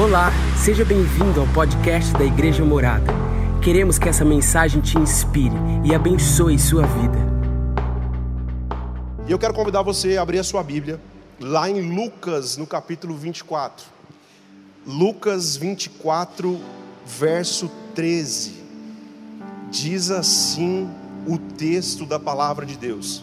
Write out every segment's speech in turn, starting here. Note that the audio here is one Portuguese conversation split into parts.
Olá, seja bem-vindo ao podcast da Igreja Morada. Queremos que essa mensagem te inspire e abençoe sua vida. E eu quero convidar você a abrir a sua Bíblia lá em Lucas, no capítulo 24. Lucas 24, verso 13. Diz assim o texto da palavra de Deus.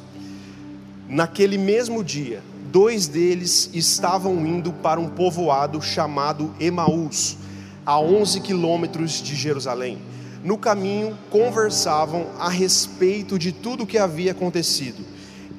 Naquele mesmo dia, dois deles estavam indo para um povoado chamado Emaús, a 11 quilômetros de Jerusalém. No caminho, conversavam a respeito de tudo o que havia acontecido.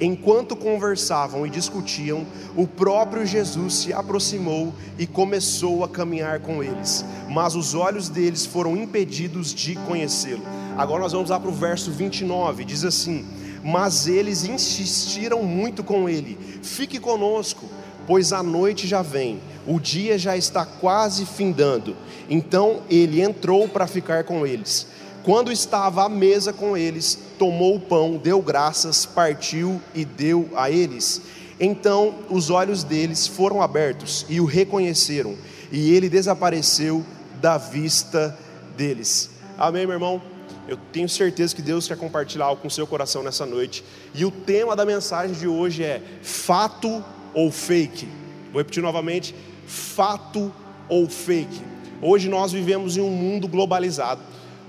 Enquanto conversavam e discutiam, o próprio Jesus se aproximou e começou a caminhar com eles, mas os olhos deles foram impedidos de conhecê-lo. Agora nós vamos lá para o verso 29, diz assim: mas eles insistiram muito com ele: Fique conosco, pois a noite já vem, o dia já está quase findando. Então ele entrou para ficar com eles. Quando estava à mesa com eles, tomou o pão, deu graças, partiu e deu a eles. Então os olhos deles foram abertos e o reconheceram, e ele desapareceu da vista deles. Amém, meu irmão? Eu tenho certeza que Deus quer compartilhar algo com o seu coração nessa noite. E o tema da mensagem de hoje é fato ou fake. Vou repetir novamente: fato ou fake. Hoje nós vivemos em um mundo globalizado,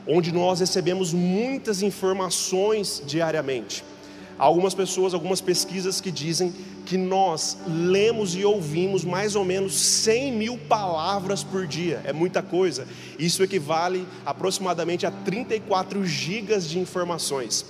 onde nós recebemos muitas informações diariamente. Há algumas pessoas, algumas pesquisas que dizem que nós lemos e ouvimos mais ou menos 100 mil palavras por dia, é muita coisa. Isso equivale aproximadamente a 34 gigas de informações.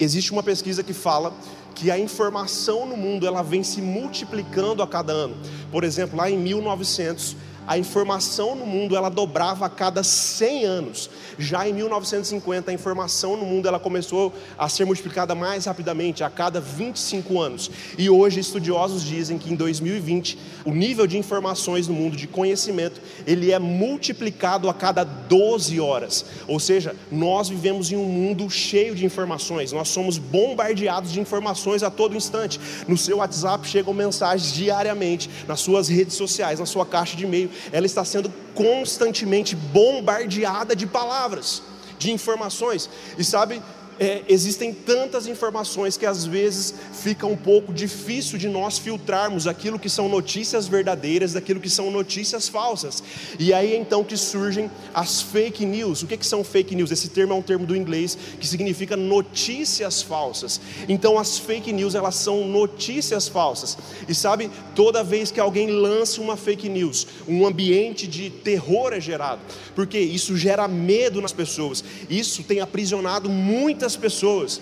Existe uma pesquisa que fala que a informação no mundo ela vem se multiplicando a cada ano. Por exemplo, lá em 1900 a informação no mundo ela dobrava a cada 100 anos. Já em 1950 a informação no mundo ela começou a ser multiplicada mais rapidamente, a cada 25 anos. E hoje estudiosos dizem que em 2020 o nível de informações no mundo de conhecimento, ele é multiplicado a cada 12 horas. Ou seja, nós vivemos em um mundo cheio de informações. Nós somos bombardeados de informações a todo instante. No seu WhatsApp chegam mensagens diariamente, nas suas redes sociais, na sua caixa de e-mail ela está sendo constantemente bombardeada de palavras, de informações. E sabe, é, existem tantas informações que às vezes fica um pouco difícil de nós filtrarmos aquilo que são notícias verdadeiras daquilo que são notícias falsas. E aí então que surgem as fake news. O que, que são fake news? Esse termo é um termo do inglês que significa notícias falsas. Então as fake news elas são notícias falsas. E sabe, toda vez que alguém lança uma fake news, um ambiente de terror é gerado, porque isso gera medo nas pessoas. Isso tem aprisionado muitas muitas pessoas.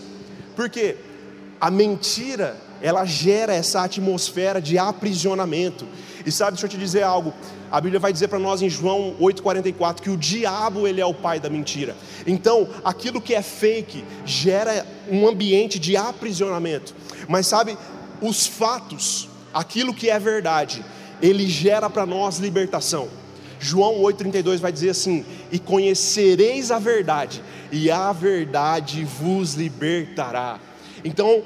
Porque a mentira, ela gera essa atmosfera de aprisionamento. E sabe, deixa eu te dizer algo. A Bíblia vai dizer para nós em João 8:44 que o diabo ele é o pai da mentira. Então, aquilo que é fake gera um ambiente de aprisionamento. Mas sabe, os fatos, aquilo que é verdade, ele gera para nós libertação. João 8,32 vai dizer assim: E conhecereis a verdade, e a verdade vos libertará. Então,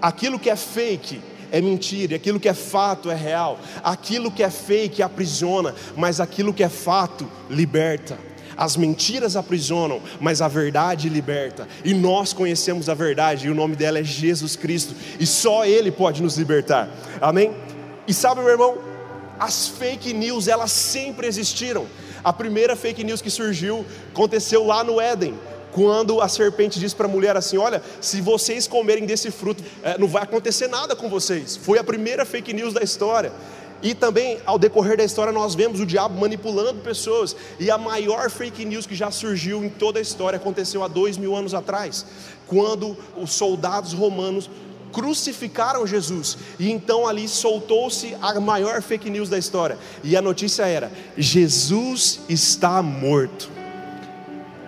aquilo que é fake é mentira, aquilo que é fato é real, aquilo que é fake aprisiona, mas aquilo que é fato liberta. As mentiras aprisionam, mas a verdade liberta. E nós conhecemos a verdade, e o nome dela é Jesus Cristo, e só Ele pode nos libertar. Amém? E sabe, meu irmão, as fake news, elas sempre existiram. A primeira fake news que surgiu aconteceu lá no Éden, quando a serpente disse para a mulher assim: Olha, se vocês comerem desse fruto, é, não vai acontecer nada com vocês. Foi a primeira fake news da história. E também, ao decorrer da história, nós vemos o diabo manipulando pessoas. E a maior fake news que já surgiu em toda a história aconteceu há dois mil anos atrás, quando os soldados romanos crucificaram Jesus. E então ali soltou-se a maior fake news da história. E a notícia era: Jesus está morto.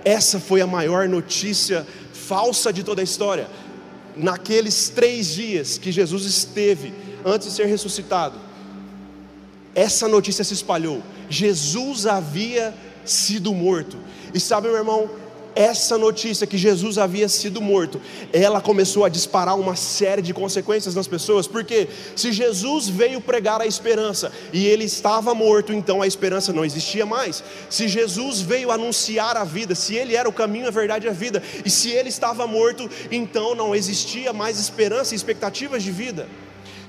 Essa foi a maior notícia falsa de toda a história. Naqueles três dias que Jesus esteve antes de ser ressuscitado, essa notícia se espalhou. Jesus havia sido morto. E sabe, meu irmão, essa notícia que Jesus havia sido morto, ela começou a disparar uma série de consequências nas pessoas, porque se Jesus veio pregar a esperança e ele estava morto, então a esperança não existia mais. Se Jesus veio anunciar a vida, se ele era o caminho, a verdade e a vida, e se ele estava morto, então não existia mais esperança e expectativas de vida.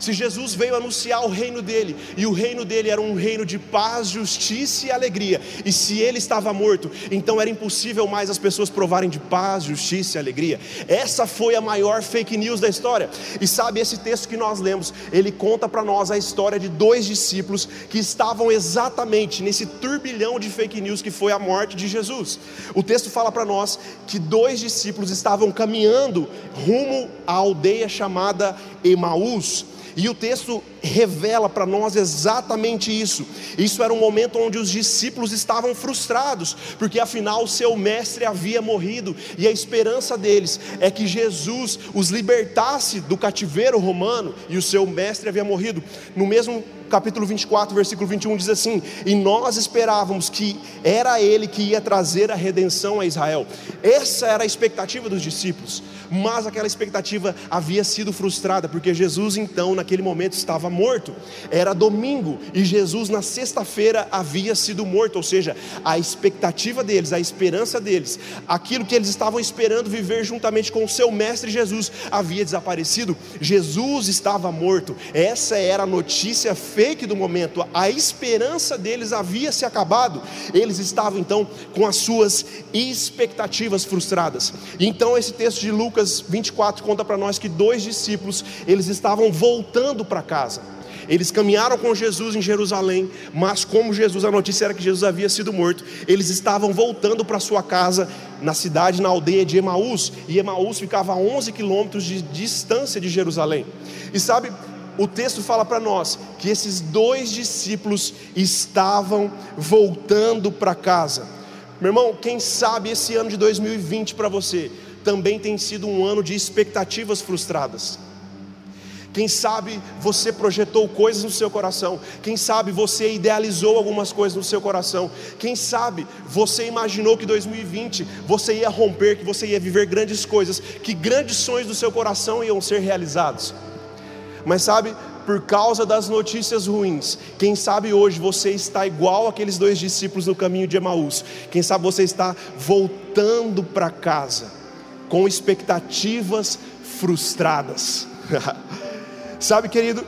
Se Jesus veio anunciar o reino dele, e o reino dele era um reino de paz, justiça e alegria, e se ele estava morto, então era impossível mais as pessoas provarem de paz, justiça e alegria. Essa foi a maior fake news da história. E sabe, esse texto que nós lemos, ele conta para nós a história de dois discípulos que estavam exatamente nesse turbilhão de fake news que foi a morte de Jesus. O texto fala para nós que dois discípulos estavam caminhando rumo à aldeia chamada Emaús. E o texto revela para nós exatamente isso. Isso era um momento onde os discípulos estavam frustrados, porque afinal seu mestre havia morrido, e a esperança deles é que Jesus os libertasse do cativeiro romano, e o seu mestre havia morrido. No mesmo capítulo 24, versículo 21 diz assim: E nós esperávamos que era ele que ia trazer a redenção a Israel. Essa era a expectativa dos discípulos mas aquela expectativa havia sido frustrada, porque Jesus então, naquele momento, estava morto. Era domingo e Jesus, na sexta-feira, havia sido morto, ou seja, a expectativa deles, a esperança deles, aquilo que eles estavam esperando viver juntamente com o seu mestre Jesus, havia desaparecido. Jesus estava morto, essa era a notícia fake do momento, a esperança deles havia se acabado, eles estavam então com as suas expectativas frustradas. Então, esse texto de Lucas Lucas 24 conta para nós que dois discípulos, eles estavam voltando para casa. Eles caminharam com Jesus em Jerusalém, mas como Jesus, a notícia era que Jesus havia sido morto, eles estavam voltando para sua casa na cidade, na aldeia de Emaús, e Emaús ficava a 11 quilômetros de distância de Jerusalém. E sabe, o texto fala para nós que esses dois discípulos estavam voltando para casa. Meu irmão, quem sabe esse ano de 2020 para você também tem sido um ano de expectativas frustradas. Quem sabe você projetou coisas no seu coração. Quem sabe você idealizou algumas coisas no seu coração. Quem sabe você imaginou que 2020 você ia romper, que você ia viver grandes coisas, que grandes sonhos do seu coração iam ser realizados. Mas sabe, por causa das notícias ruins, quem sabe hoje você está igual aqueles dois discípulos no caminho de Emaús. Quem sabe você está voltando para casa com expectativas frustradas. Sabe, querido,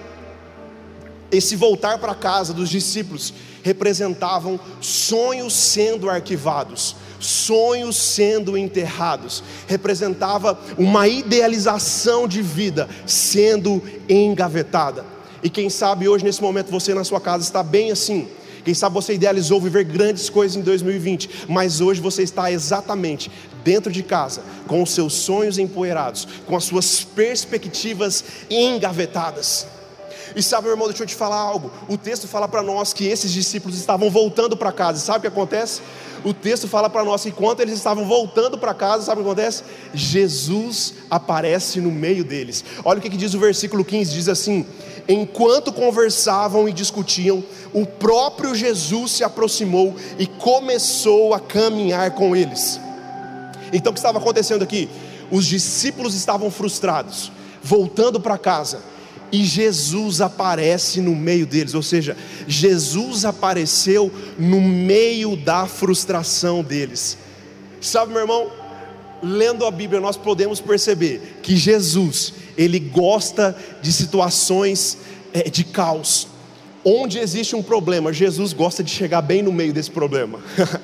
esse voltar para casa dos discípulos representavam sonhos sendo arquivados, sonhos sendo enterrados, representava uma idealização de vida sendo engavetada. E quem sabe hoje, nesse momento, você na sua casa está bem assim, quem sabe você idealizou viver grandes coisas em 2020, mas hoje você está exatamente dentro de casa, com os seus sonhos empoeirados, com as suas perspectivas engavetadas. E sabe, meu irmão, deixa eu te falar algo. O texto fala para nós que esses discípulos estavam voltando para casa. Sabe o que acontece? O texto fala para nós que enquanto eles estavam voltando para casa, sabe o que acontece? Jesus aparece no meio deles. Olha o que, que diz o versículo 15: diz assim: Enquanto conversavam e discutiam, o próprio Jesus se aproximou e começou a caminhar com eles. Então o que estava acontecendo aqui? Os discípulos estavam frustrados, voltando para casa, e Jesus aparece no meio deles, ou seja, Jesus apareceu no meio da frustração deles. Sabe, meu irmão, lendo a Bíblia, nós podemos perceber que Jesus, ele gosta de situações é, de caos. Onde existe um problema, Jesus gosta de chegar bem no meio desse problema.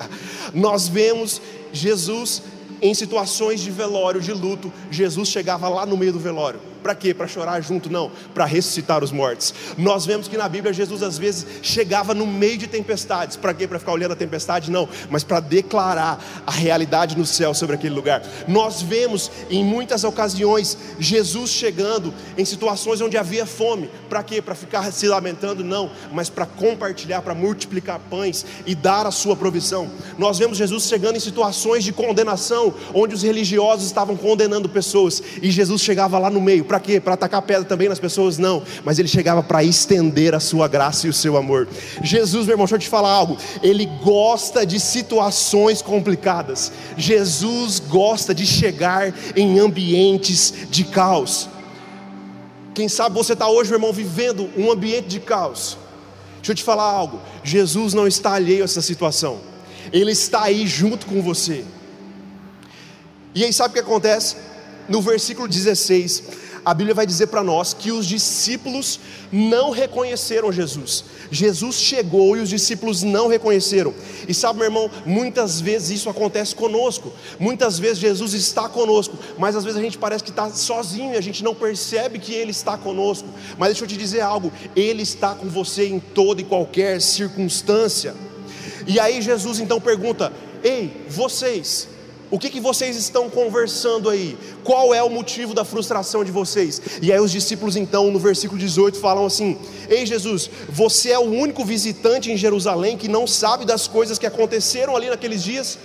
nós vemos Jesus em situações de velório, de luto, Jesus chegava lá no meio do velório para quê? Para chorar junto? Não, para ressuscitar os mortos. Nós vemos que na Bíblia Jesus às vezes chegava no meio de tempestades. Para quê? Para ficar olhando a tempestade? Não, mas para declarar a realidade no céu sobre aquele lugar. Nós vemos em muitas ocasiões Jesus chegando em situações onde havia fome. Para quê? Para ficar se lamentando? Não, mas para compartilhar, para multiplicar pães e dar a sua provisão. Nós vemos Jesus chegando em situações de condenação, onde os religiosos estavam condenando pessoas, e Jesus chegava lá no meio para quê? Para atacar pedra também nas pessoas? Não, mas ele chegava para estender a sua graça e o seu amor. Jesus, meu irmão, deixa eu te falar algo. Ele gosta de situações complicadas. Jesus gosta de chegar em ambientes de caos. Quem sabe você está hoje, meu irmão, vivendo um ambiente de caos. Deixa eu te falar algo. Jesus não está alheio a essa situação. Ele está aí junto com você. E aí sabe o que acontece? No versículo 16, a Bíblia vai dizer para nós que os discípulos não reconheceram Jesus. Jesus chegou e os discípulos não reconheceram. E sabe, meu irmão, muitas vezes isso acontece conosco. Muitas vezes Jesus está conosco, mas às vezes a gente parece que está sozinho e a gente não percebe que Ele está conosco. Mas deixa eu te dizer algo: Ele está com você em toda e qualquer circunstância. E aí Jesus então pergunta: Ei, vocês, o que, que vocês estão conversando aí? Qual é o motivo da frustração de vocês? E aí os discípulos então, no versículo 18, falam assim: Ei Jesus, você é o único visitante em Jerusalém que não sabe das coisas que aconteceram ali naqueles dias?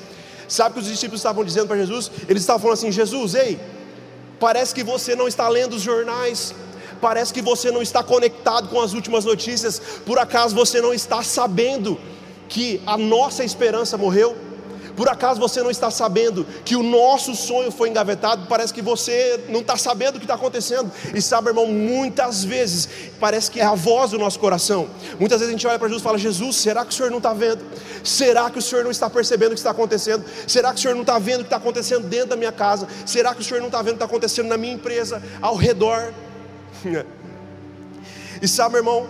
Sabe o que os discípulos estavam dizendo para Jesus? Eles estavam falando assim: Jesus, ei, parece que você não está lendo os jornais, parece que você não está conectado com as últimas notícias, por acaso você não está sabendo que a nossa esperança morreu? Por acaso você não está sabendo que o nosso sonho foi engavetado? Parece que você não está sabendo o que está acontecendo. E sabe, irmão, muitas vezes parece que é a voz do nosso coração. Muitas vezes a gente olha para Jesus e fala: Jesus, será que o Senhor não está vendo? Será que o Senhor não está percebendo o que está acontecendo? Será que o Senhor não está vendo o que está acontecendo dentro da minha casa? Será que o Senhor não está vendo o que está acontecendo na minha empresa, ao redor? e sabe, irmão,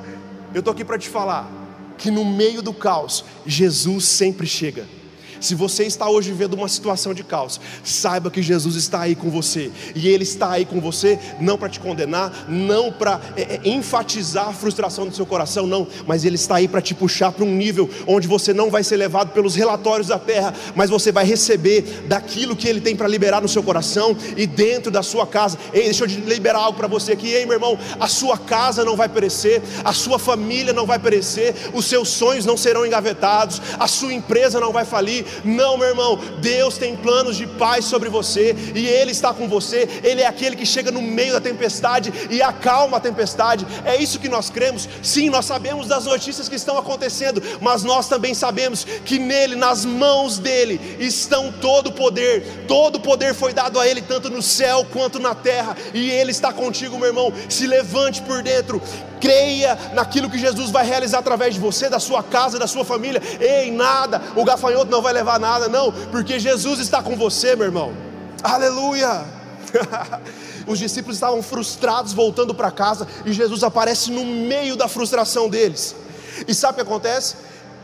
eu estou aqui para te falar que no meio do caos, Jesus sempre chega. Se você está hoje vivendo uma situação de caos, saiba que Jesus está aí com você, e Ele está aí com você, não para te condenar, não para é, é, enfatizar a frustração do seu coração, não, mas Ele está aí para te puxar para um nível onde você não vai ser levado pelos relatórios da terra, mas você vai receber daquilo que Ele tem para liberar no seu coração e dentro da sua casa. Ei, deixa eu liberar algo para você aqui, ei, meu irmão, a sua casa não vai perecer, a sua família não vai perecer, os seus sonhos não serão engavetados, a sua empresa não vai falir, não, meu irmão, Deus tem planos de paz sobre você e Ele está com você. Ele é aquele que chega no meio da tempestade e acalma a tempestade. É isso que nós cremos. Sim, nós sabemos das notícias que estão acontecendo, mas nós também sabemos que nele, nas mãos dele, estão todo o poder. Todo o poder foi dado a Ele, tanto no céu quanto na terra, e Ele está contigo, meu irmão. Se levante por dentro, creia naquilo que Jesus vai realizar através de você, da sua casa, da sua família. Ei, nada, o gafanhoto não vai levar nada, não, porque Jesus está com você, meu irmão. Aleluia! Os discípulos estavam frustrados voltando para casa e Jesus aparece no meio da frustração deles. E sabe o que acontece?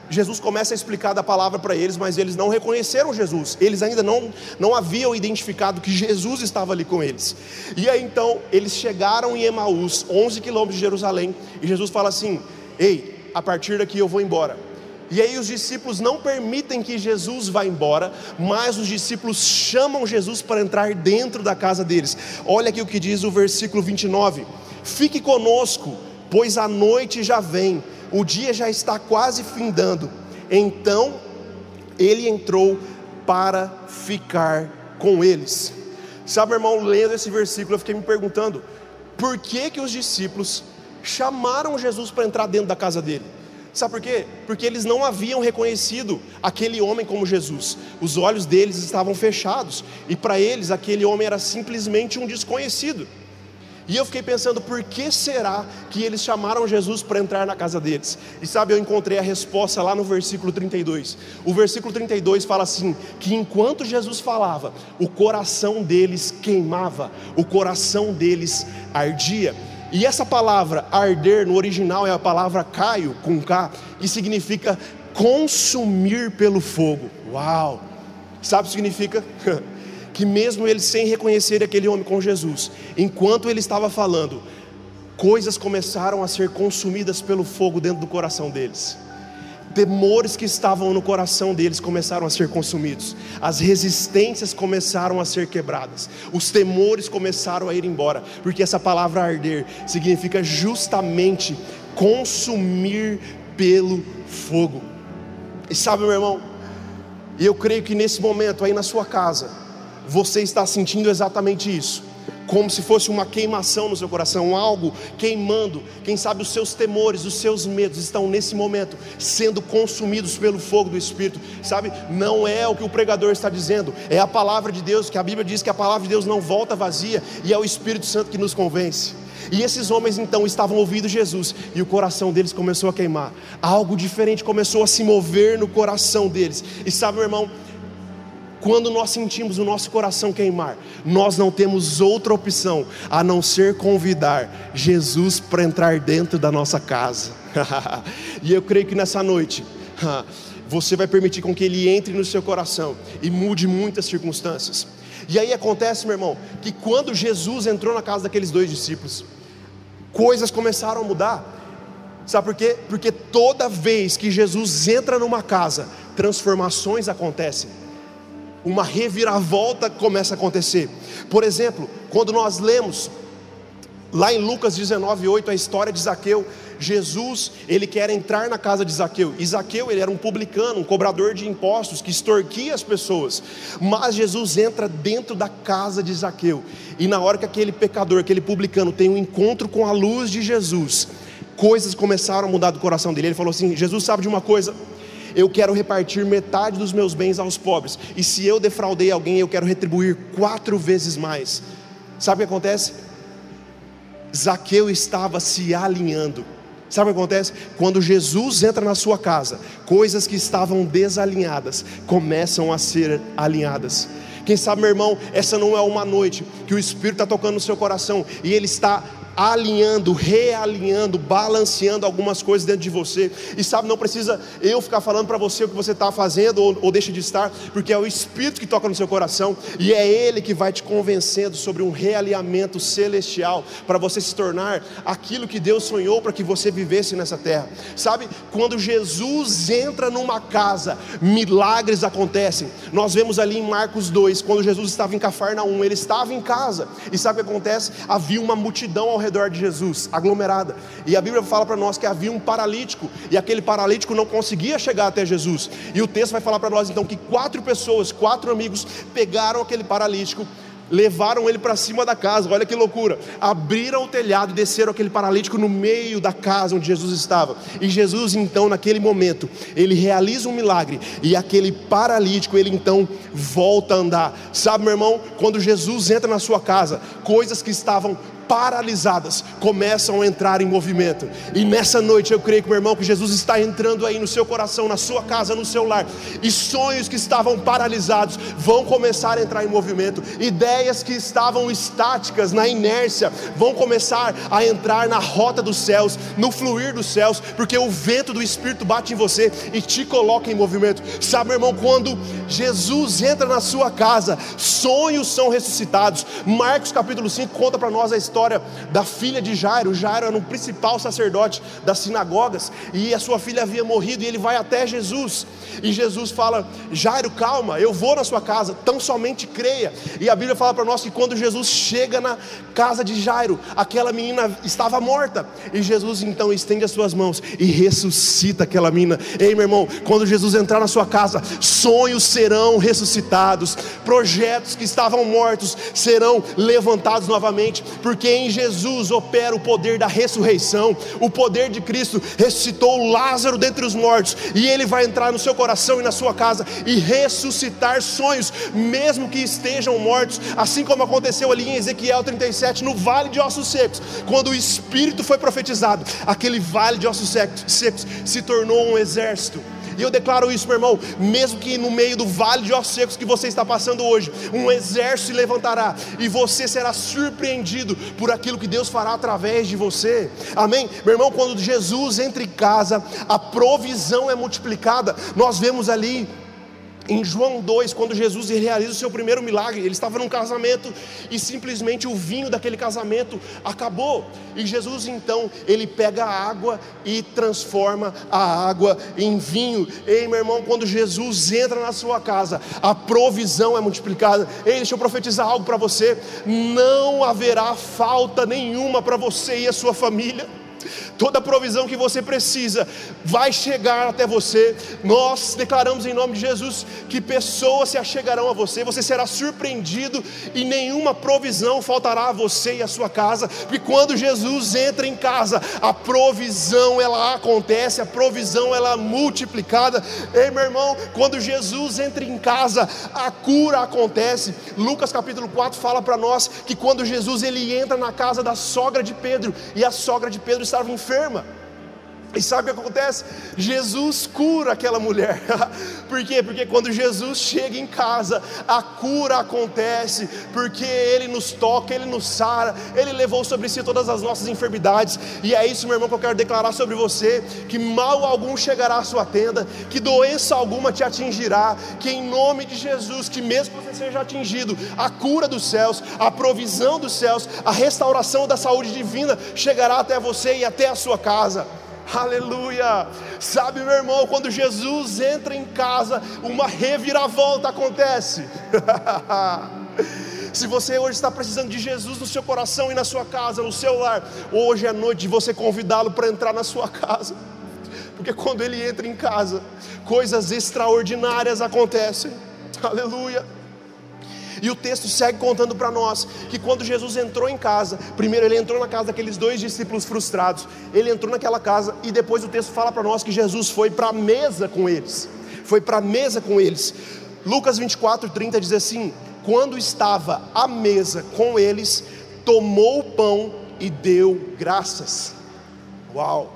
Jesus começa a explicar da palavra para eles, mas eles não reconheceram Jesus, eles ainda não, não haviam identificado que Jesus estava ali com eles. E aí então eles chegaram em Emaús, 11 quilômetros de Jerusalém, e Jesus fala assim: Ei, a partir daqui eu vou embora. E aí os discípulos não permitem que Jesus vá embora, mas os discípulos chamam Jesus para entrar dentro da casa deles. Olha aqui o que diz o versículo 29: Fique conosco, pois a noite já vem o dia já está quase findando. Então ele entrou para ficar com eles. Sabe, irmão, lendo esse versículo, eu fiquei me perguntando: por que que os discípulos chamaram Jesus para entrar dentro da casa dele? Sabe por quê? Porque eles não haviam reconhecido aquele homem como Jesus. Os olhos deles estavam fechados e para eles aquele homem era simplesmente um desconhecido. E eu fiquei pensando, por que será que eles chamaram Jesus para entrar na casa deles? E sabe, eu encontrei a resposta lá no versículo 32. O versículo 32 fala assim: que enquanto Jesus falava, o coração deles queimava, o coração deles ardia. E essa palavra arder no original é a palavra caio, com K, que significa consumir pelo fogo. Uau! Sabe o que significa? que mesmo eles sem reconhecer aquele homem com Jesus, enquanto ele estava falando, coisas começaram a ser consumidas pelo fogo dentro do coração deles. Temores que estavam no coração deles começaram a ser consumidos, as resistências começaram a ser quebradas, os temores começaram a ir embora, porque essa palavra arder significa justamente consumir pelo fogo. E sabe, meu irmão, eu creio que nesse momento aí na sua casa, você está sentindo exatamente isso. Como se fosse uma queimação no seu coração, algo queimando. Quem sabe os seus temores, os seus medos estão nesse momento sendo consumidos pelo fogo do Espírito, sabe? Não é o que o pregador está dizendo, é a palavra de Deus, que a Bíblia diz que a palavra de Deus não volta vazia e é o Espírito Santo que nos convence. E esses homens então estavam ouvindo Jesus e o coração deles começou a queimar. Algo diferente começou a se mover no coração deles. E sabe, meu irmão, quando nós sentimos o nosso coração queimar, nós não temos outra opção a não ser convidar Jesus para entrar dentro da nossa casa. e eu creio que nessa noite, você vai permitir com que ele entre no seu coração e mude muitas circunstâncias. E aí acontece, meu irmão, que quando Jesus entrou na casa daqueles dois discípulos, coisas começaram a mudar. Sabe por quê? Porque toda vez que Jesus entra numa casa, transformações acontecem uma reviravolta começa a acontecer. Por exemplo, quando nós lemos lá em Lucas 19:8 a história de Zaqueu, Jesus, ele quer entrar na casa de Zaqueu. E Zaqueu, ele era um publicano, um cobrador de impostos que extorquia as pessoas. Mas Jesus entra dentro da casa de Zaqueu. E na hora que aquele pecador, aquele publicano tem um encontro com a luz de Jesus, coisas começaram a mudar do coração dele. Ele falou assim: "Jesus sabe de uma coisa? Eu quero repartir metade dos meus bens aos pobres, e se eu defraudei alguém, eu quero retribuir quatro vezes mais. Sabe o que acontece? Zaqueu estava se alinhando. Sabe o que acontece? Quando Jesus entra na sua casa, coisas que estavam desalinhadas começam a ser alinhadas. Quem sabe, meu irmão, essa não é uma noite que o Espírito está tocando no seu coração e ele está alinhando, realinhando, balanceando algumas coisas dentro de você. E sabe, não precisa eu ficar falando para você o que você está fazendo ou, ou deixa de estar, porque é o Espírito que toca no seu coração e é Ele que vai te convencendo sobre um realinhamento celestial para você se tornar aquilo que Deus sonhou para que você vivesse nessa terra. Sabe, quando Jesus entra numa casa, milagres acontecem. Nós vemos ali em Marcos 2, quando Jesus estava em Cafarnaum, ele estava em casa. E sabe o que acontece? Havia uma multidão ao redor de Jesus, aglomerada. E a Bíblia fala para nós que havia um paralítico, e aquele paralítico não conseguia chegar até Jesus. E o texto vai falar para nós então que quatro pessoas, quatro amigos, pegaram aquele paralítico levaram ele para cima da casa, olha que loucura. Abriram o telhado e desceram aquele paralítico no meio da casa onde Jesus estava. E Jesus, então, naquele momento, ele realiza um milagre e aquele paralítico, ele então volta a andar. Sabe, meu irmão, quando Jesus entra na sua casa, coisas que estavam paralisadas começam a entrar em movimento. E nessa noite eu creio que meu irmão que Jesus está entrando aí no seu coração, na sua casa, no seu lar. E sonhos que estavam paralisados vão começar a entrar em movimento. Ideias que estavam estáticas na inércia vão começar a entrar na rota dos céus, no fluir dos céus, porque o vento do espírito bate em você e te coloca em movimento. Sabe, meu irmão, quando Jesus entra na sua casa, sonhos são ressuscitados. Marcos capítulo 5 conta para nós a história história da filha de Jairo. Jairo era o principal sacerdote das sinagogas e a sua filha havia morrido e ele vai até Jesus. E Jesus fala: Jairo, calma, eu vou na sua casa, tão somente creia. E a Bíblia fala para nós que quando Jesus chega na casa de Jairo, aquela menina estava morta. E Jesus então estende as suas mãos e ressuscita aquela menina. Ei, meu irmão, quando Jesus entrar na sua casa, sonhos serão ressuscitados, projetos que estavam mortos serão levantados novamente, porque porque em Jesus opera o poder da ressurreição. O poder de Cristo ressuscitou Lázaro dentre os mortos, e ele vai entrar no seu coração e na sua casa e ressuscitar sonhos, mesmo que estejam mortos, assim como aconteceu ali em Ezequiel 37, no vale de ossos secos, quando o Espírito foi profetizado, aquele vale de ossos secos se tornou um exército e eu declaro isso, meu irmão, mesmo que no meio do vale de ossos secos que você está passando hoje, um exército se levantará e você será surpreendido por aquilo que Deus fará através de você. Amém? Meu irmão, quando Jesus entra em casa, a provisão é multiplicada. Nós vemos ali em João 2, quando Jesus realiza o seu primeiro milagre, ele estava num casamento e simplesmente o vinho daquele casamento acabou. E Jesus então, ele pega a água e transforma a água em vinho. Ei, meu irmão, quando Jesus entra na sua casa, a provisão é multiplicada. Ei, deixa eu profetizar algo para você: não haverá falta nenhuma para você e a sua família. Toda provisão que você precisa vai chegar até você. Nós declaramos em nome de Jesus que pessoas se achegarão a você, você será surpreendido e nenhuma provisão faltará a você e a sua casa, porque quando Jesus entra em casa, a provisão ela acontece, a provisão ela é multiplicada. Ei, meu irmão, quando Jesus entra em casa, a cura acontece. Lucas capítulo 4 fala para nós que quando Jesus ele entra na casa da sogra de Pedro e a sogra de Pedro estava enferma. E sabe o que acontece? Jesus cura aquela mulher. Por quê? Porque quando Jesus chega em casa, a cura acontece, porque Ele nos toca, Ele nos sara, Ele levou sobre si todas as nossas enfermidades. E é isso, meu irmão, que eu quero declarar sobre você: que mal algum chegará à sua tenda, que doença alguma te atingirá, que em nome de Jesus, que mesmo que você seja atingido, a cura dos céus, a provisão dos céus, a restauração da saúde divina chegará até você e até a sua casa. Aleluia! Sabe, meu irmão, quando Jesus entra em casa, uma reviravolta acontece. Se você hoje está precisando de Jesus no seu coração e na sua casa, no seu lar, hoje é noite de você convidá-lo para entrar na sua casa. Porque quando ele entra em casa, coisas extraordinárias acontecem. Aleluia. E o texto segue contando para nós que quando Jesus entrou em casa, primeiro ele entrou na casa daqueles dois discípulos frustrados, ele entrou naquela casa e depois o texto fala para nós que Jesus foi para a mesa com eles. Foi para a mesa com eles. Lucas 24, 30 diz assim: Quando estava à mesa com eles, tomou o pão e deu graças. Uau!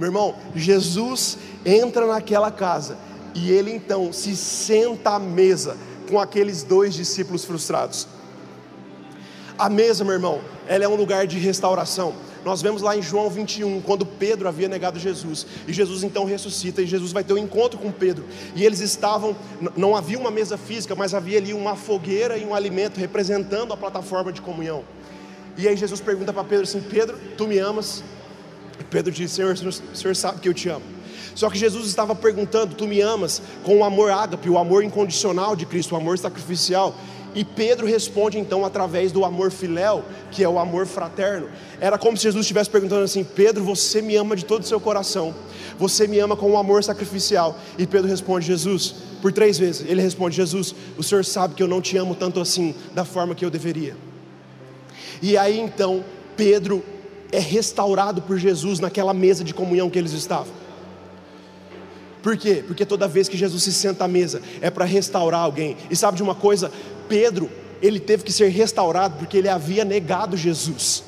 Meu irmão, Jesus entra naquela casa e ele então se senta à mesa com aqueles dois discípulos frustrados. A mesa, meu irmão, ela é um lugar de restauração. Nós vemos lá em João 21, quando Pedro havia negado Jesus, e Jesus então ressuscita, e Jesus vai ter um encontro com Pedro, e eles estavam, não havia uma mesa física, mas havia ali uma fogueira e um alimento representando a plataforma de comunhão. E aí Jesus pergunta para Pedro assim: Pedro, tu me amas? Pedro diz: Senhor, o senhor sabe que eu te amo. Só que Jesus estava perguntando: Tu me amas com o amor ágape, o amor incondicional de Cristo, o amor sacrificial. E Pedro responde então através do amor filéu, que é o amor fraterno. Era como se Jesus estivesse perguntando assim: Pedro, você me ama de todo o seu coração, você me ama com o um amor sacrificial. E Pedro responde: Jesus, por três vezes, ele responde: Jesus, o senhor sabe que eu não te amo tanto assim, da forma que eu deveria. E aí então, Pedro é restaurado por Jesus naquela mesa de comunhão que eles estavam. Por quê? Porque toda vez que Jesus se senta à mesa é para restaurar alguém. E sabe de uma coisa? Pedro, ele teve que ser restaurado porque ele havia negado Jesus.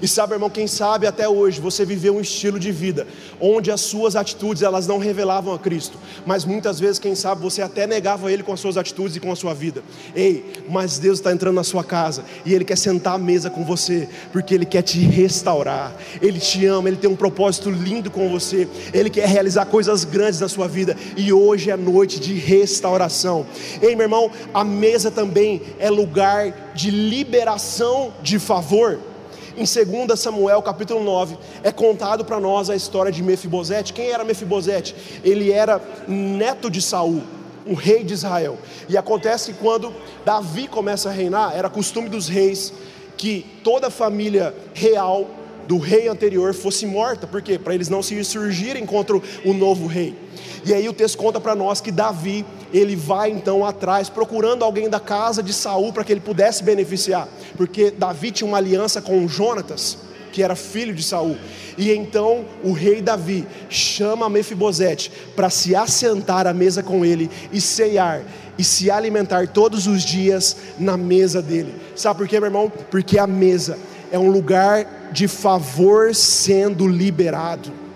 E sabe, irmão, quem sabe até hoje você viveu um estilo de vida onde as suas atitudes elas não revelavam a Cristo, mas muitas vezes, quem sabe, você até negava Ele com as suas atitudes e com a sua vida. Ei, mas Deus está entrando na sua casa e Ele quer sentar à mesa com você, porque Ele quer te restaurar. Ele te ama, Ele tem um propósito lindo com você, Ele quer realizar coisas grandes na sua vida e hoje é noite de restauração. Ei, meu irmão, a mesa também é lugar de liberação de favor. Em 2 Samuel capítulo 9, é contado para nós a história de Mefibosete. Quem era Mefibosete? Ele era neto de Saul, um rei de Israel. E acontece que quando Davi começa a reinar, era costume dos reis que toda a família real do rei anterior fosse morta, por quê? Para eles não se insurgirem contra o novo rei. E aí o texto conta para nós que Davi, ele vai então atrás procurando alguém da casa de Saul para que ele pudesse beneficiar, porque Davi tinha uma aliança com Jonatas, que era filho de Saul. E então o rei Davi chama Mefibosete para se assentar à mesa com ele e ceiar e se alimentar todos os dias na mesa dele. Sabe por quê, meu irmão? Porque a mesa é um lugar de favor sendo liberado.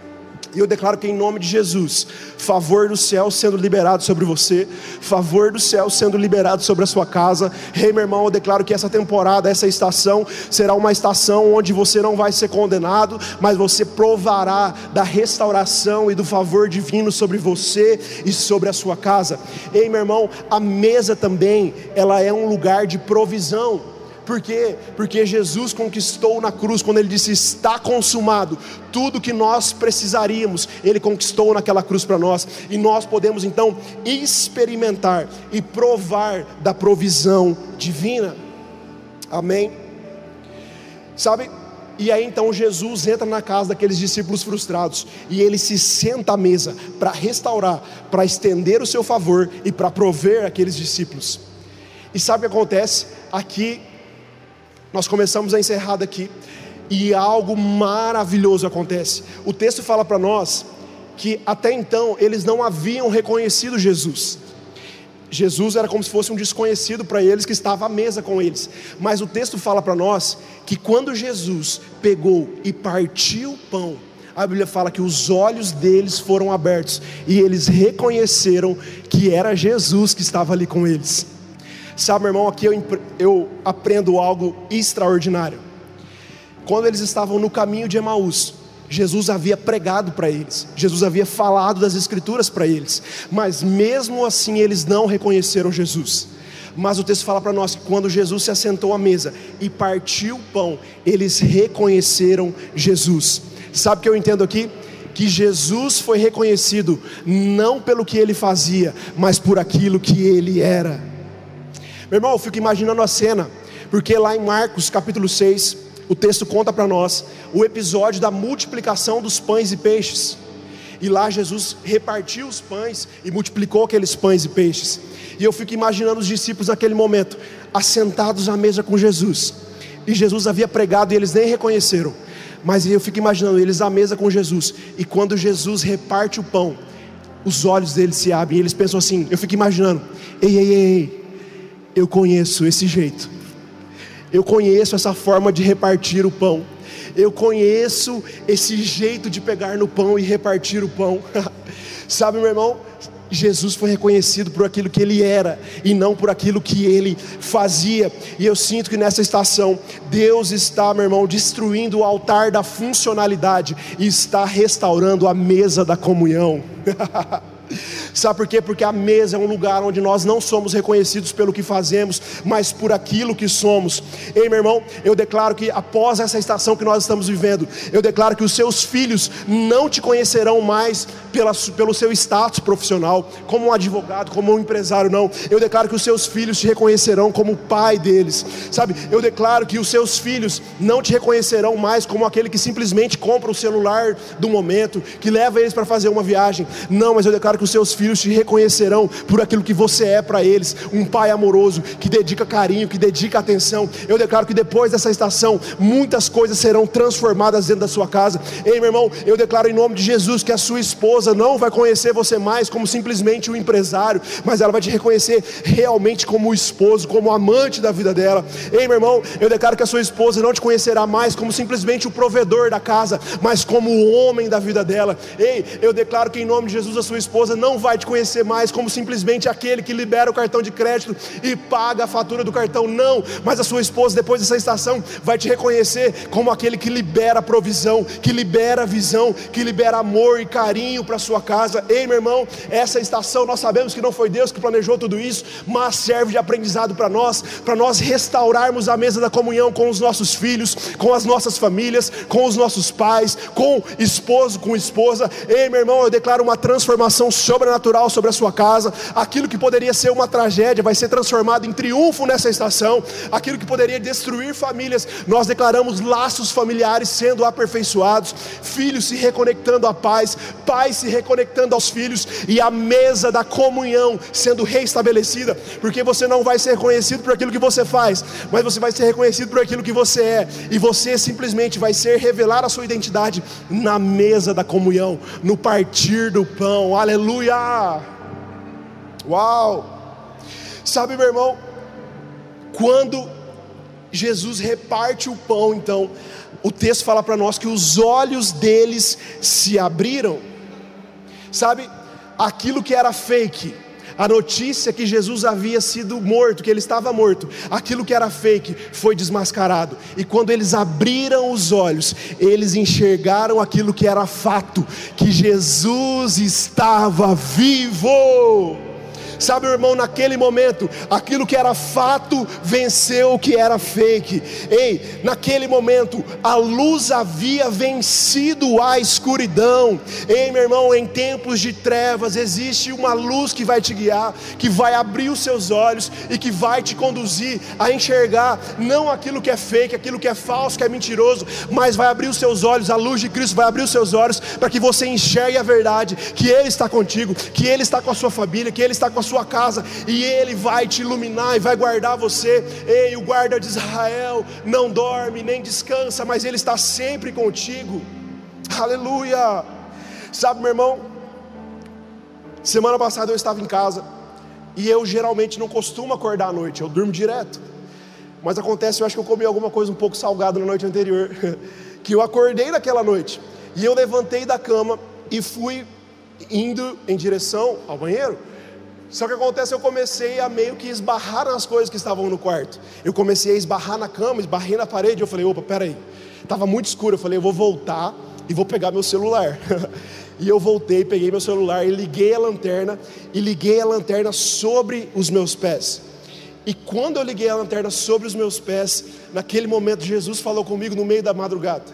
E eu declaro que em nome de Jesus, favor do céu sendo liberado sobre você, favor do céu sendo liberado sobre a sua casa. Rei, meu irmão, eu declaro que essa temporada, essa estação, será uma estação onde você não vai ser condenado, mas você provará da restauração e do favor divino sobre você e sobre a sua casa. Ei, meu irmão, a mesa também, ela é um lugar de provisão. Por quê? Porque Jesus conquistou na cruz, quando ele disse está consumado, tudo que nós precisaríamos, ele conquistou naquela cruz para nós, e nós podemos então experimentar e provar da provisão divina. Amém? Sabe, E aí então Jesus entra na casa daqueles discípulos frustrados e ele se senta à mesa para restaurar, para estender o seu favor e para prover aqueles discípulos. E sabe o que acontece? Aqui nós começamos a encerrar daqui e algo maravilhoso acontece. O texto fala para nós que até então eles não haviam reconhecido Jesus. Jesus era como se fosse um desconhecido para eles que estava à mesa com eles. Mas o texto fala para nós que quando Jesus pegou e partiu o pão, a Bíblia fala que os olhos deles foram abertos e eles reconheceram que era Jesus que estava ali com eles. Sabe, meu irmão, aqui eu, eu aprendo algo extraordinário. Quando eles estavam no caminho de Emaús, Jesus havia pregado para eles, Jesus havia falado das Escrituras para eles, mas mesmo assim eles não reconheceram Jesus. Mas o texto fala para nós que quando Jesus se assentou à mesa e partiu o pão, eles reconheceram Jesus. Sabe o que eu entendo aqui? Que Jesus foi reconhecido não pelo que ele fazia, mas por aquilo que ele era. Meu irmão, eu fico imaginando a cena, porque lá em Marcos capítulo 6, o texto conta para nós o episódio da multiplicação dos pães e peixes. E lá Jesus repartiu os pães e multiplicou aqueles pães e peixes. E eu fico imaginando os discípulos naquele momento, assentados à mesa com Jesus. E Jesus havia pregado e eles nem reconheceram. Mas eu fico imaginando eles à mesa com Jesus. E quando Jesus reparte o pão, os olhos deles se abrem. E eles pensam assim: eu fico imaginando, ei, ei, ei, eu conheço esse jeito. Eu conheço essa forma de repartir o pão. Eu conheço esse jeito de pegar no pão e repartir o pão. Sabe, meu irmão? Jesus foi reconhecido por aquilo que ele era e não por aquilo que ele fazia. E eu sinto que nessa estação, Deus está, meu irmão, destruindo o altar da funcionalidade e está restaurando a mesa da comunhão. Sabe por quê? Porque a mesa é um lugar onde nós não somos reconhecidos pelo que fazemos, mas por aquilo que somos. Ei, meu irmão, eu declaro que após essa estação que nós estamos vivendo, eu declaro que os seus filhos não te conhecerão mais pela, pelo seu status profissional, como um advogado, como um empresário, não. Eu declaro que os seus filhos te reconhecerão como o pai deles, sabe? Eu declaro que os seus filhos não te reconhecerão mais como aquele que simplesmente compra o celular do momento, que leva eles para fazer uma viagem. Não, mas eu declaro que os seus filhos te reconhecerão por aquilo que você é para eles, um pai amoroso que dedica carinho, que dedica atenção. Eu declaro que depois dessa estação, muitas coisas serão transformadas dentro da sua casa. Ei, meu irmão, eu declaro em nome de Jesus que a sua esposa não vai conhecer você mais como simplesmente um empresário, mas ela vai te reconhecer realmente como o esposo, como o amante da vida dela. Ei, meu irmão, eu declaro que a sua esposa não te conhecerá mais como simplesmente o provedor da casa, mas como o homem da vida dela. Ei, eu declaro que em nome de Jesus a sua esposa não vai te conhecer mais como simplesmente aquele que libera o cartão de crédito e paga a fatura do cartão, não, mas a sua esposa, depois dessa estação, vai te reconhecer como aquele que libera provisão, que libera visão, que libera amor e carinho para sua casa. Ei, meu irmão, essa estação nós sabemos que não foi Deus que planejou tudo isso, mas serve de aprendizado para nós, para nós restaurarmos a mesa da comunhão com os nossos filhos, com as nossas famílias, com os nossos pais, com esposo, com esposa. Ei, meu irmão, eu declaro uma transformação sobrenatural sobre a sua casa, aquilo que poderia ser uma tragédia vai ser transformado em triunfo nessa estação, aquilo que poderia destruir famílias, nós declaramos laços familiares sendo aperfeiçoados, filhos se reconectando à paz, pais se reconectando aos filhos e a mesa da comunhão sendo reestabelecida, porque você não vai ser reconhecido por aquilo que você faz, mas você vai ser reconhecido por aquilo que você é, e você simplesmente vai ser revelar a sua identidade na mesa da comunhão, no partir do pão, aleluia. Uau! Sabe, meu irmão, quando Jesus reparte o pão, então, o texto fala para nós que os olhos deles se abriram. Sabe, aquilo que era fake, a notícia que Jesus havia sido morto, que ele estava morto, aquilo que era fake foi desmascarado. E quando eles abriram os olhos, eles enxergaram aquilo que era fato, que Jesus estava vivo. Sabe, meu irmão, naquele momento, aquilo que era fato venceu o que era fake. Ei, naquele momento, a luz havia vencido a escuridão. Ei, meu irmão, em tempos de trevas existe uma luz que vai te guiar, que vai abrir os seus olhos e que vai te conduzir a enxergar não aquilo que é fake, aquilo que é falso, que é mentiroso, mas vai abrir os seus olhos, a luz de Cristo vai abrir os seus olhos para que você enxergue a verdade, que Ele está contigo, que Ele está com a sua família, que Ele está com a sua casa e Ele vai te iluminar e vai guardar você. Ei, o guarda de Israel não dorme nem descansa, mas Ele está sempre contigo. Aleluia. Sabe, meu irmão, semana passada eu estava em casa e eu geralmente não costumo acordar à noite, eu durmo direto. Mas acontece, eu acho que eu comi alguma coisa um pouco salgada na noite anterior, que eu acordei naquela noite e eu levantei da cama e fui indo em direção ao banheiro. Só que acontece, eu comecei a meio que esbarrar nas coisas que estavam no quarto. Eu comecei a esbarrar na cama, esbarrei na parede. Eu falei, opa, peraí. Estava muito escuro. Eu falei, eu vou voltar e vou pegar meu celular. e eu voltei, peguei meu celular e liguei a lanterna. E liguei a lanterna sobre os meus pés. E quando eu liguei a lanterna sobre os meus pés, naquele momento Jesus falou comigo no meio da madrugada.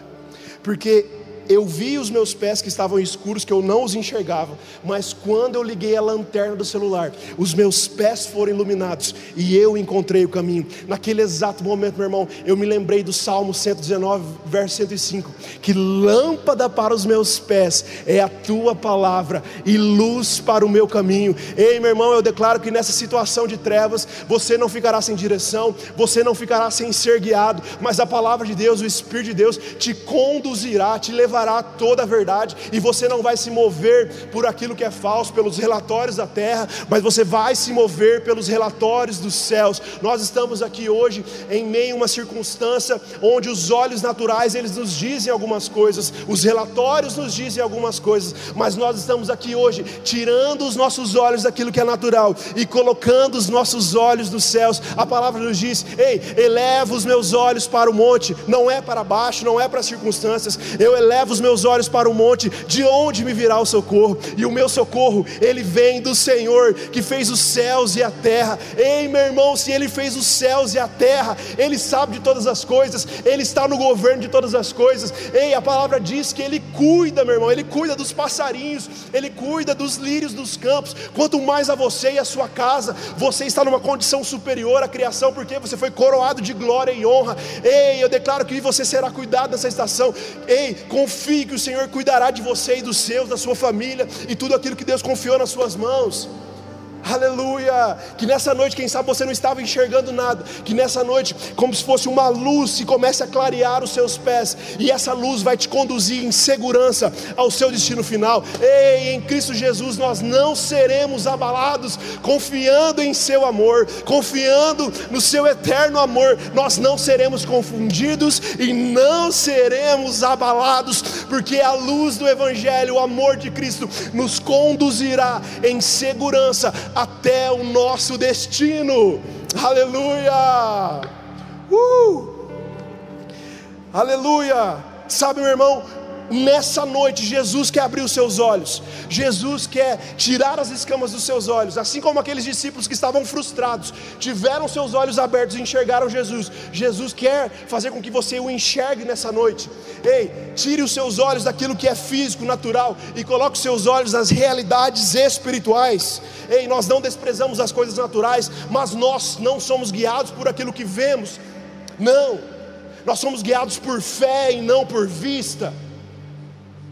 Porque eu vi os meus pés que estavam escuros, que eu não os enxergava, mas quando eu liguei a lanterna do celular, os meus pés foram iluminados e eu encontrei o caminho. Naquele exato momento, meu irmão, eu me lembrei do Salmo 119, verso 105, que lâmpada para os meus pés é a tua palavra e luz para o meu caminho. Ei, meu irmão, eu declaro que nessa situação de trevas, você não ficará sem direção, você não ficará sem ser guiado, mas a palavra de Deus, o Espírito de Deus te conduzirá, te levará levará toda a verdade, e você não vai se mover por aquilo que é falso, pelos relatórios da terra, mas você vai se mover pelos relatórios dos céus. Nós estamos aqui hoje em meio a uma circunstância onde os olhos naturais eles nos dizem algumas coisas, os relatórios nos dizem algumas coisas, mas nós estamos aqui hoje tirando os nossos olhos daquilo que é natural e colocando os nossos olhos dos céus. A palavra nos diz: Ei, eleva os meus olhos para o monte, não é para baixo, não é para as circunstâncias, eu elevo os meus olhos para o monte, de onde me virá o socorro? E o meu socorro, ele vem do Senhor, que fez os céus e a terra. Ei, meu irmão, se ele fez os céus e a terra, ele sabe de todas as coisas, ele está no governo de todas as coisas. Ei, a palavra diz que ele cuida, meu irmão, ele cuida dos passarinhos, ele cuida dos lírios dos campos. Quanto mais a você e a sua casa, você está numa condição superior à criação, porque você foi coroado de glória e honra. Ei, eu declaro que você será cuidado nessa estação. Ei, confia confie que o Senhor cuidará de você e dos seus, da sua família e tudo aquilo que Deus confiou nas suas mãos. Aleluia! Que nessa noite, quem sabe você não estava enxergando nada, que nessa noite, como se fosse uma luz, se comece a clarear os seus pés, e essa luz vai te conduzir em segurança ao seu destino final. Ei, em Cristo Jesus nós não seremos abalados, confiando em Seu amor, confiando no Seu eterno amor, nós não seremos confundidos e não seremos abalados, porque a luz do Evangelho, o amor de Cristo, nos conduzirá em segurança até o nosso destino. Aleluia! Uh! Aleluia! Sabe, meu irmão, Nessa noite, Jesus quer abrir os seus olhos, Jesus quer tirar as escamas dos seus olhos, assim como aqueles discípulos que estavam frustrados, tiveram seus olhos abertos e enxergaram Jesus. Jesus quer fazer com que você o enxergue nessa noite. Ei, tire os seus olhos daquilo que é físico, natural, e coloque os seus olhos nas realidades espirituais. Ei, nós não desprezamos as coisas naturais, mas nós não somos guiados por aquilo que vemos, não, nós somos guiados por fé e não por vista.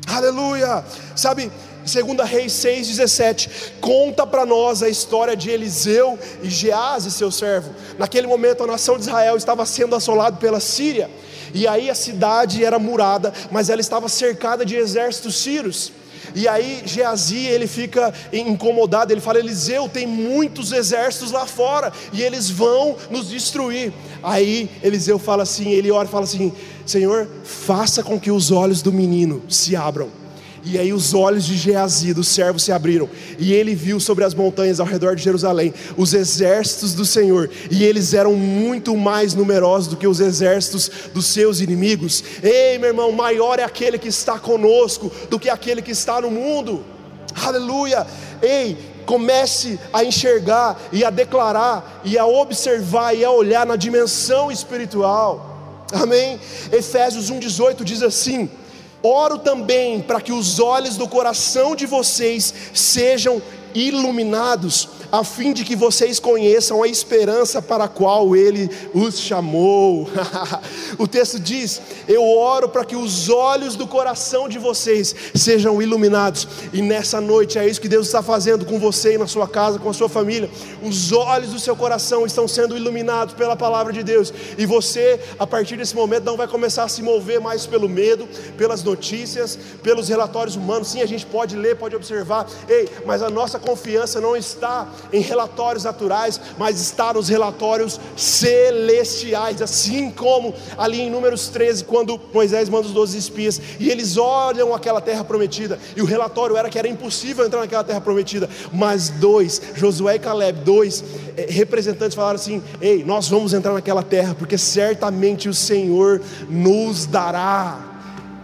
Aleluia! Sabe, 2 Reis 6,17 conta para nós a história de Eliseu e Gease, seu servo. Naquele momento a nação de Israel estava sendo assolada pela Síria, e aí a cidade era murada, mas ela estava cercada de exércitos sírios. E aí Geazi ele fica incomodado, ele fala: Eliseu, tem muitos exércitos lá fora e eles vão nos destruir. Aí Eliseu fala assim, ele ora e fala assim: Senhor, faça com que os olhos do menino se abram. E aí os olhos de Geazi, do servo, se abriram, e ele viu sobre as montanhas ao redor de Jerusalém os exércitos do Senhor, e eles eram muito mais numerosos do que os exércitos dos seus inimigos. Ei, meu irmão, maior é aquele que está conosco do que aquele que está no mundo. Aleluia! Ei, comece a enxergar e a declarar e a observar e a olhar na dimensão espiritual. Amém? Efésios 1,18 diz assim: Oro também para que os olhos do coração de vocês sejam iluminados a fim de que vocês conheçam a esperança para a qual ele os chamou. o texto diz: Eu oro para que os olhos do coração de vocês sejam iluminados, e nessa noite é isso que Deus está fazendo com você e na sua casa, com a sua família. Os olhos do seu coração estão sendo iluminados pela palavra de Deus, e você, a partir desse momento, não vai começar a se mover mais pelo medo, pelas notícias, pelos relatórios humanos. Sim, a gente pode ler, pode observar, ei, mas a nossa confiança não está em relatórios naturais, mas está nos relatórios celestiais, assim como ali em Números 13, quando Moisés manda os 12 espias e eles olham aquela terra prometida, e o relatório era que era impossível entrar naquela terra prometida, mas dois, Josué e Caleb, dois eh, representantes falaram assim: Ei, nós vamos entrar naquela terra, porque certamente o Senhor nos dará,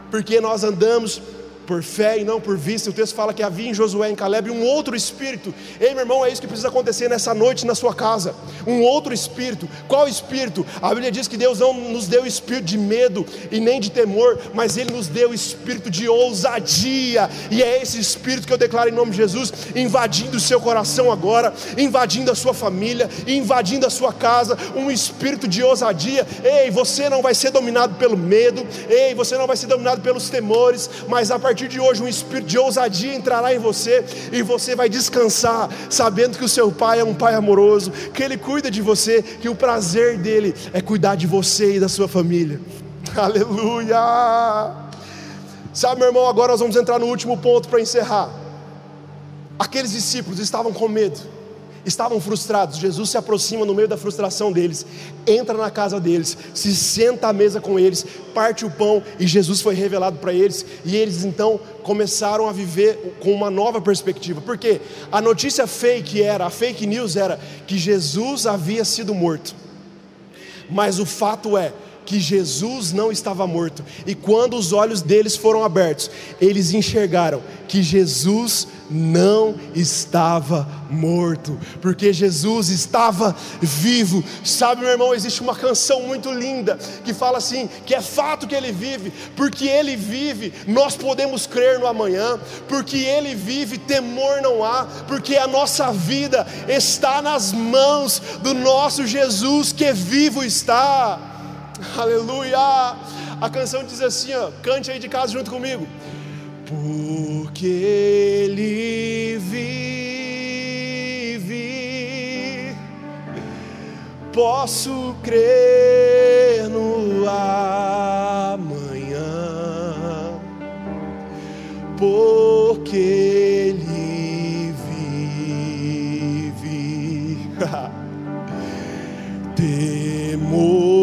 porque nós andamos por fé e não por vista. O texto fala que havia em Josué em Caleb um outro espírito. Ei, meu irmão, é isso que precisa acontecer nessa noite na sua casa. Um outro espírito. Qual espírito? A Bíblia diz que Deus não nos deu espírito de medo e nem de temor, mas Ele nos deu espírito de ousadia. E é esse espírito que eu declaro em nome de Jesus, invadindo o seu coração agora, invadindo a sua família, invadindo a sua casa. Um espírito de ousadia. Ei, você não vai ser dominado pelo medo. Ei, você não vai ser dominado pelos temores, mas a partir partir de hoje um espírito de ousadia entrará em você e você vai descansar, sabendo que o seu pai é um pai amoroso, que ele cuida de você, que o prazer dele é cuidar de você e da sua família. Aleluia! Sabe, meu irmão, agora nós vamos entrar no último ponto para encerrar. Aqueles discípulos estavam com medo estavam frustrados. Jesus se aproxima no meio da frustração deles, entra na casa deles, se senta à mesa com eles, parte o pão. E Jesus foi revelado para eles. E eles então começaram a viver com uma nova perspectiva, porque a notícia fake era, a fake news era que Jesus havia sido morto, mas o fato é que Jesus não estava morto, e quando os olhos deles foram abertos, eles enxergaram que Jesus não estava morto, porque Jesus estava vivo. Sabe, meu irmão, existe uma canção muito linda que fala assim: que é fato que ele vive, porque ele vive, nós podemos crer no amanhã, porque ele vive, temor não há, porque a nossa vida está nas mãos do nosso Jesus que vivo está. Aleluia! A canção diz assim, ó, cante aí de casa junto comigo. Porque ele vive, posso crer no amanhã. Porque ele vive. Temor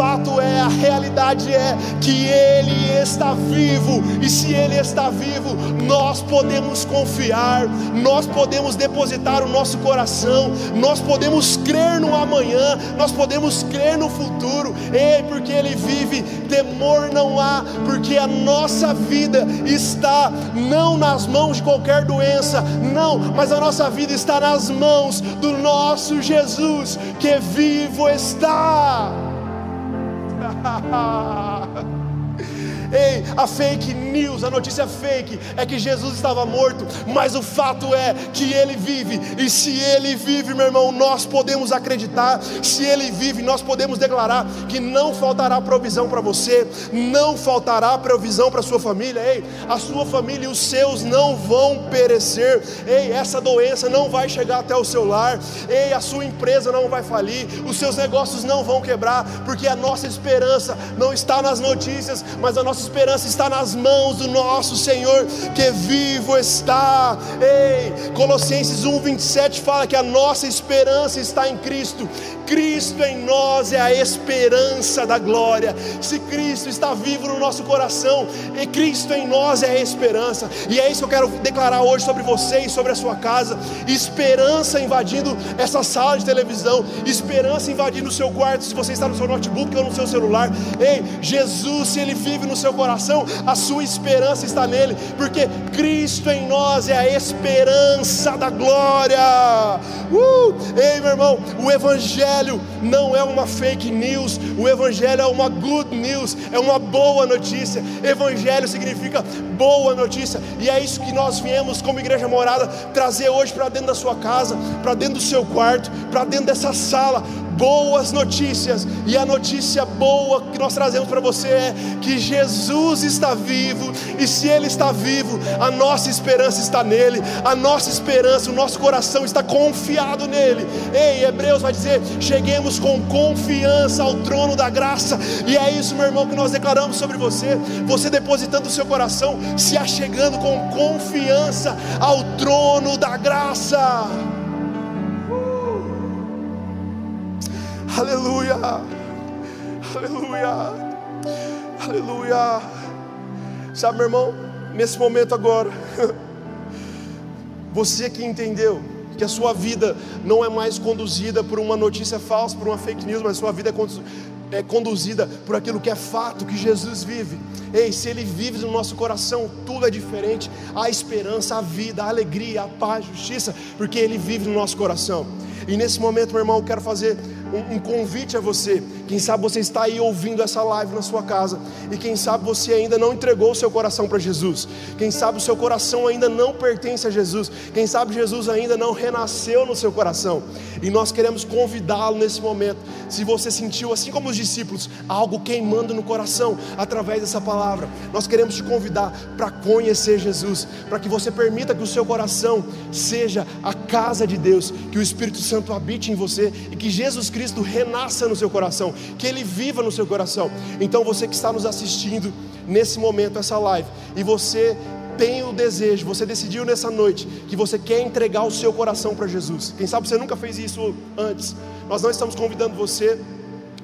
fato é, a realidade é que Ele está vivo, e se Ele está vivo, nós podemos confiar, nós podemos depositar o nosso coração, nós podemos crer no amanhã, nós podemos crer no futuro, ei, porque Ele vive, temor não há, porque a nossa vida está não nas mãos de qualquer doença, não, mas a nossa vida está nas mãos do nosso Jesus, que vivo está. 哈 哈 Ei, a fake news, a notícia fake é que Jesus estava morto, mas o fato é que ele vive, e se ele vive, meu irmão, nós podemos acreditar, se ele vive, nós podemos declarar que não faltará provisão para você, não faltará provisão para sua família, ei, a sua família e os seus não vão perecer, ei, essa doença não vai chegar até o seu lar, ei, a sua empresa não vai falir, os seus negócios não vão quebrar, porque a nossa esperança não está nas notícias, mas a nossa esperança esperança está nas mãos do nosso Senhor que vivo está. Ei, Colossenses 1:27 fala que a nossa esperança está em Cristo. Cristo em nós é a esperança da glória. Se Cristo está vivo no nosso coração, e Cristo em nós é a esperança. E é isso que eu quero declarar hoje sobre você e sobre a sua casa. Esperança invadindo essa sala de televisão, esperança invadindo o seu quarto, se você está no seu notebook ou no seu celular. Ei, Jesus, se ele vive no seu coração, a sua esperança está nele, porque Cristo em nós é a esperança da glória. Uh! Ei, meu irmão, o Evangelho não é uma fake news, o Evangelho é uma good news, é uma boa notícia. Evangelho significa boa notícia, e é isso que nós viemos como igreja morada trazer hoje para dentro da sua casa, para dentro do seu quarto, para dentro dessa sala boas notícias, e a notícia boa que nós trazemos para você é que Jesus está vivo, e se Ele está vivo, a nossa esperança está nele, a nossa esperança, o nosso coração está confiado nele. Ei, Hebreus vai dizer: cheguemos com confiança ao trono da graça, e é isso, meu irmão, que nós declaramos sobre você, você depositando o seu coração, se achegando com confiança ao trono da graça. Aleluia, aleluia, aleluia. Sabe, meu irmão, nesse momento agora, você que entendeu que a sua vida não é mais conduzida por uma notícia falsa, por uma fake news, mas a sua vida é, é conduzida por aquilo que é fato, que Jesus vive. Ei, se Ele vive no nosso coração, tudo é diferente. A esperança, a vida, a alegria, a paz, a justiça, porque Ele vive no nosso coração. E nesse momento, meu irmão, eu quero fazer um, um, convite a você. Quem sabe você está aí ouvindo essa live na sua casa, e quem sabe você ainda não entregou o seu coração para Jesus, quem sabe o seu coração ainda não pertence a Jesus, quem sabe Jesus ainda não renasceu no seu coração, e nós queremos convidá-lo nesse momento. Se você sentiu, assim como os discípulos, algo queimando no coração através dessa palavra, nós queremos te convidar para conhecer Jesus, para que você permita que o seu coração seja a casa de Deus, que o Espírito Santo habite em você e que Jesus Cristo renasça no seu coração, que Ele viva no seu coração. Então você que está nos assistindo nesse momento, essa live, e você tem o desejo, você decidiu nessa noite que você quer entregar o seu coração para Jesus. Quem sabe você nunca fez isso antes. Nós não estamos convidando você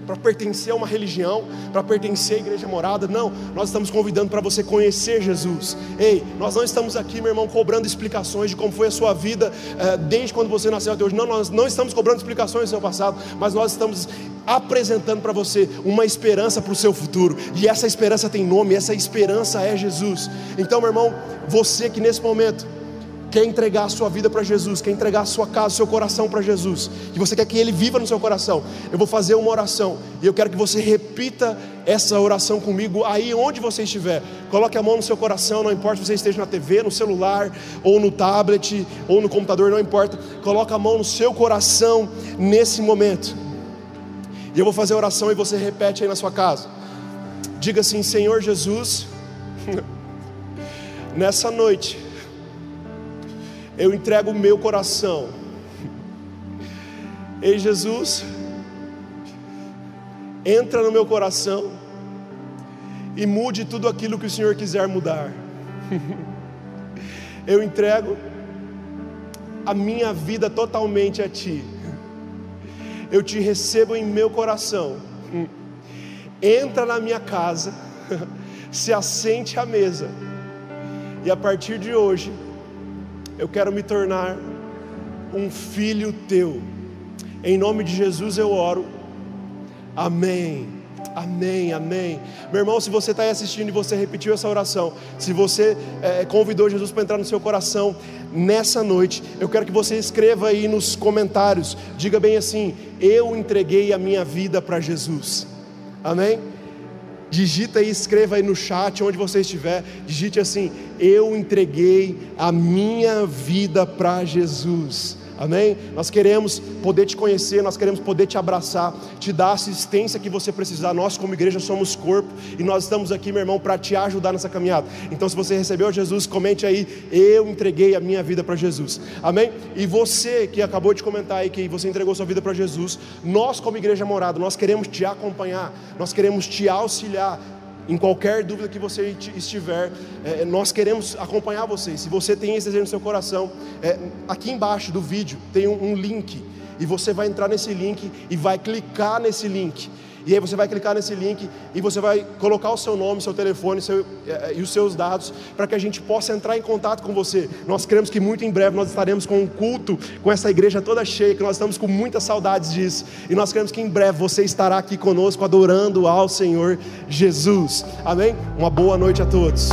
para pertencer a uma religião, para pertencer à igreja morada. Não, nós estamos convidando para você conhecer Jesus. Ei, nós não estamos aqui, meu irmão, cobrando explicações de como foi a sua vida eh, desde quando você nasceu até hoje. Não, nós não estamos cobrando explicações do seu passado, mas nós estamos apresentando para você uma esperança para o seu futuro. E essa esperança tem nome, essa esperança é Jesus. Então, meu irmão, você que nesse momento quer entregar a sua vida para Jesus, quer entregar a sua casa, o seu coração para Jesus, que você quer que Ele viva no seu coração, eu vou fazer uma oração e eu quero que você repita essa oração comigo aí onde você estiver. Coloque a mão no seu coração, não importa se você esteja na TV, no celular, ou no tablet, ou no computador, não importa. Coloque a mão no seu coração nesse momento. E eu vou fazer a oração e você repete aí na sua casa. Diga assim: Senhor Jesus, nessa noite eu entrego o meu coração. Ei Jesus, entra no meu coração e mude tudo aquilo que o Senhor quiser mudar. Eu entrego a minha vida totalmente a Ti. Eu te recebo em meu coração. Entra na minha casa, se assente à mesa, e a partir de hoje, eu quero me tornar um filho teu. Em nome de Jesus eu oro. Amém. Amém, amém. Meu irmão, se você está aí assistindo e você repetiu essa oração, se você é, convidou Jesus para entrar no seu coração nessa noite, eu quero que você escreva aí nos comentários, diga bem assim: Eu entreguei a minha vida para Jesus. Amém? Digita e escreva aí no chat, onde você estiver, digite assim: Eu entreguei a minha vida para Jesus. Amém? Nós queremos poder te conhecer, nós queremos poder te abraçar, te dar a assistência que você precisar. Nós, como igreja, somos corpo e nós estamos aqui, meu irmão, para te ajudar nessa caminhada. Então, se você recebeu Jesus, comente aí: Eu entreguei a minha vida para Jesus. Amém? E você que acabou de comentar aí que você entregou sua vida para Jesus, nós, como igreja morada, nós queremos te acompanhar, nós queremos te auxiliar Em qualquer dúvida que você estiver, é, nós queremos acompanhar você. Se você tem esse desejo no seu coração, é, aqui embaixo do vídeo tem um, um link. E você vai entrar nesse link e vai clicar nesse link. E aí você vai clicar nesse link e você vai colocar o seu nome, seu telefone seu, eh, e os seus dados para que a gente possa entrar em contato com você. Nós queremos que muito em breve nós estaremos com um culto com essa igreja toda cheia, que nós estamos com muitas saudades disso. E nós queremos que em breve você estará aqui conosco adorando ao Senhor Jesus. Amém? Uma boa noite a todos.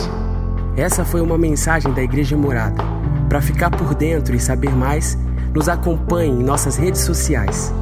Essa foi uma mensagem da Igreja Morada. Para ficar por dentro e saber mais, nos acompanhe em nossas redes sociais.